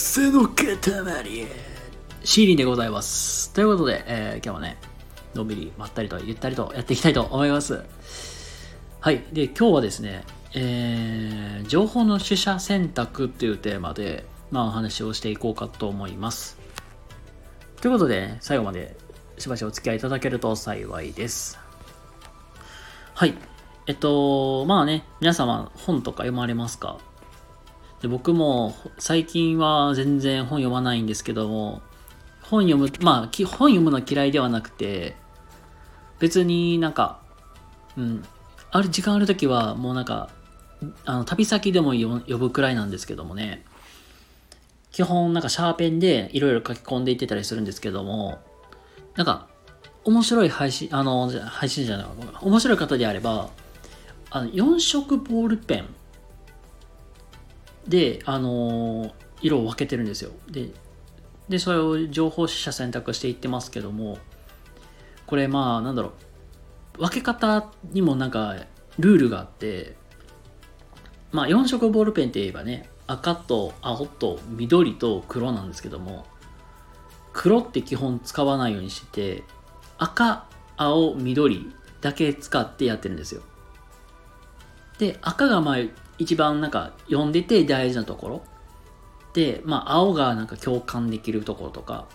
背の塊シーリンでございます。ということで、えー今日はね、のんびりまったりとゆったりとやっていきたいと思います。はい。で、今日はですね、えー情報の取捨選択っていうテーマで、まあ、お話をしていこうかと思います。ということで、最後までしばしお付き合いいただけると幸いです。はい。えっと、まあね、皆様本とか読まれますか？で僕も最近は全然本読まないんですけども、本読む、まあ、き本読むの嫌いではなくて、別になんか、うん、ある時間あるときはもうなんか、あの旅先でも読呼ぶくらいなんですけどもね、基本なんかシャーペンでいろいろ書き込んでいってたりするんですけども、なんか、面白い配信、あの、配信じゃない、面白い方であれば、あの4色ボールペンで、あの色を分けてるんですよ。で、でそれを情報取捨選択していってますけども、これまあ、なんだろう、分け方にもなんかルールがあって、まあ4色ボールペンって言えばね、赤と青と緑と黒なんですけども、黒って基本使わないようにしてて、赤、青、緑だけ使ってやってるんですよ。で、赤がまあ一番なんか読んでて大事なところ。で、まあ青がなんか共感できるところとか。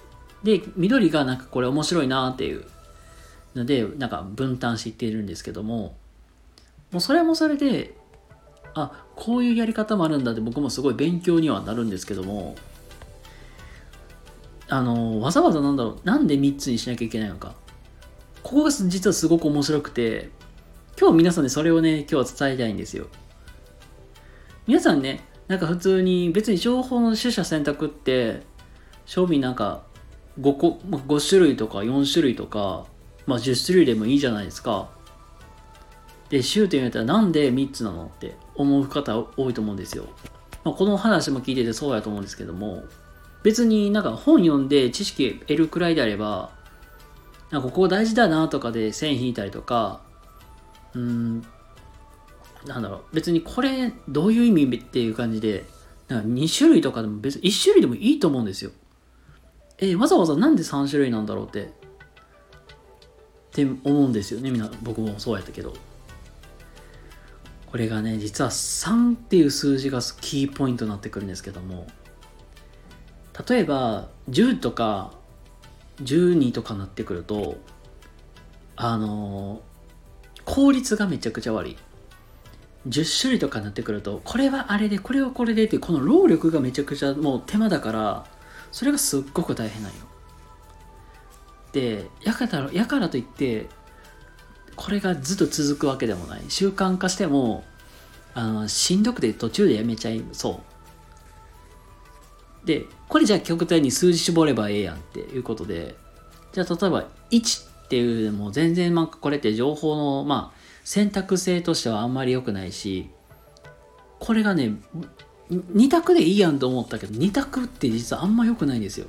で、緑がなんかこれ面白いなっていうので、なんか分担していってるんですけども、もうそれもそれで、あ、こういうやり方もあるんだって僕もすごい勉強にはなるんですけども、あの、わざわざなんだろう、なんで3つにしなきゃいけないのか。ここが実はすごく面白くて、今日皆さんにそれをね、今日は伝えたいんですよ。皆さんね、なんか普通に別に情報の取捨選択って、賞味なんか5個、5種類とか4種類とか、まあ10種類でもいいじゃないですか。で、週って言われたらなんで3つなのって思う方多いと思うんですよ。まあ、この話も聞いててそうやと思うんですけども、別になんか本読んで知識得るくらいであれば、なんかここ大事だなとかで線引いたりとか、うん、なんだろう、別にこれどういう意味っていう感じで、なんか2種類とかでも別に1種類でもいいと思うんですよ。え、わざわざなんで3種類なんだろうって、って思うんですよね、みんな、僕もそうやったけど。これがね、実は3っていう数字がキーポイントになってくるんですけども、例えば10とか12とかなってくると、あの効率がめちゃくちゃ悪い。10種類とかになってくると、これはあれで、これはこれでって、この労力がめちゃくちゃもう手間だから、それがすっごく大変なんよ。で、やから、やからといって、これがずっと続くわけでもない。習慣化しても、あの、しんどくて途中でやめちゃいそう。で、これじゃあ極端に数字絞ればええやんっていうことで、じゃあ例えば1っていうのも全然まあこれって情報のまあ選択性としてはあんまり良くないし、これがね、2択でいいやんと思ったけど、2択って実はあんま良くないんですよ。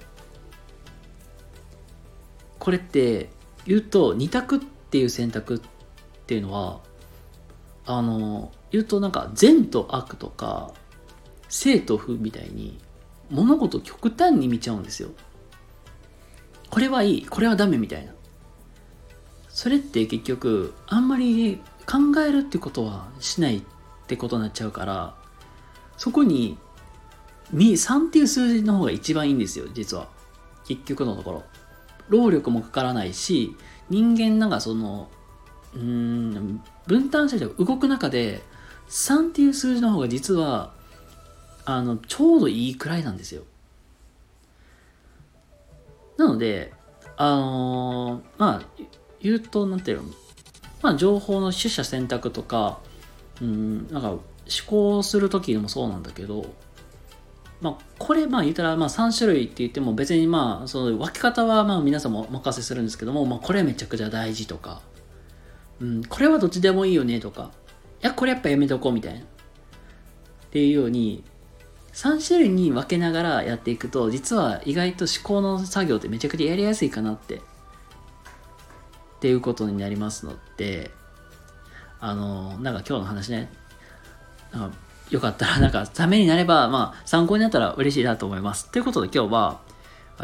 これって言うと2択っていう選択っていうのはあの言うとなんか善と悪とか正と負みたいに物事極端に見ちゃうんですよ。これはいいこれはダメみたいな。それって結局あんまり考えるってことはしないってことになっちゃうからそこに3っていう数字の方が一番いいんですよ実は。結局のところ。労力もかからないし人間なんかそのうん分担して動く中で3っていう数字の方が実はあのちょうどいいくらいなんですよ。なのであのーまあ言うとなんていうのまあ情報の取捨選択とかうんなんか思考する時でもそうなんだけどまあ、これまあ言ったらまあ3種類って言っても別にまあその分け方はまあ皆さんもお任せするんですけども、まあ、これめちゃくちゃ大事とか、うん、これはどっちでもいいよねとかいやこれやっぱやめとこうみたいなっていうように3種類に分けながらやっていくと実は意外と思考の作業ってめちゃくちゃやりやすいかなってっていうことになりますのであのなんか今日の話ねなんかよかったら、なんか、ためになれば、まあ、参考になったら嬉しいなと思います。ということで今日は、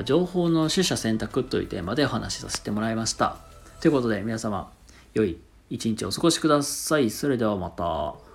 情報の取捨選択というテーマでお話しさせてもらいました。ということで、皆様、良い一日お過ごしください。それではまた。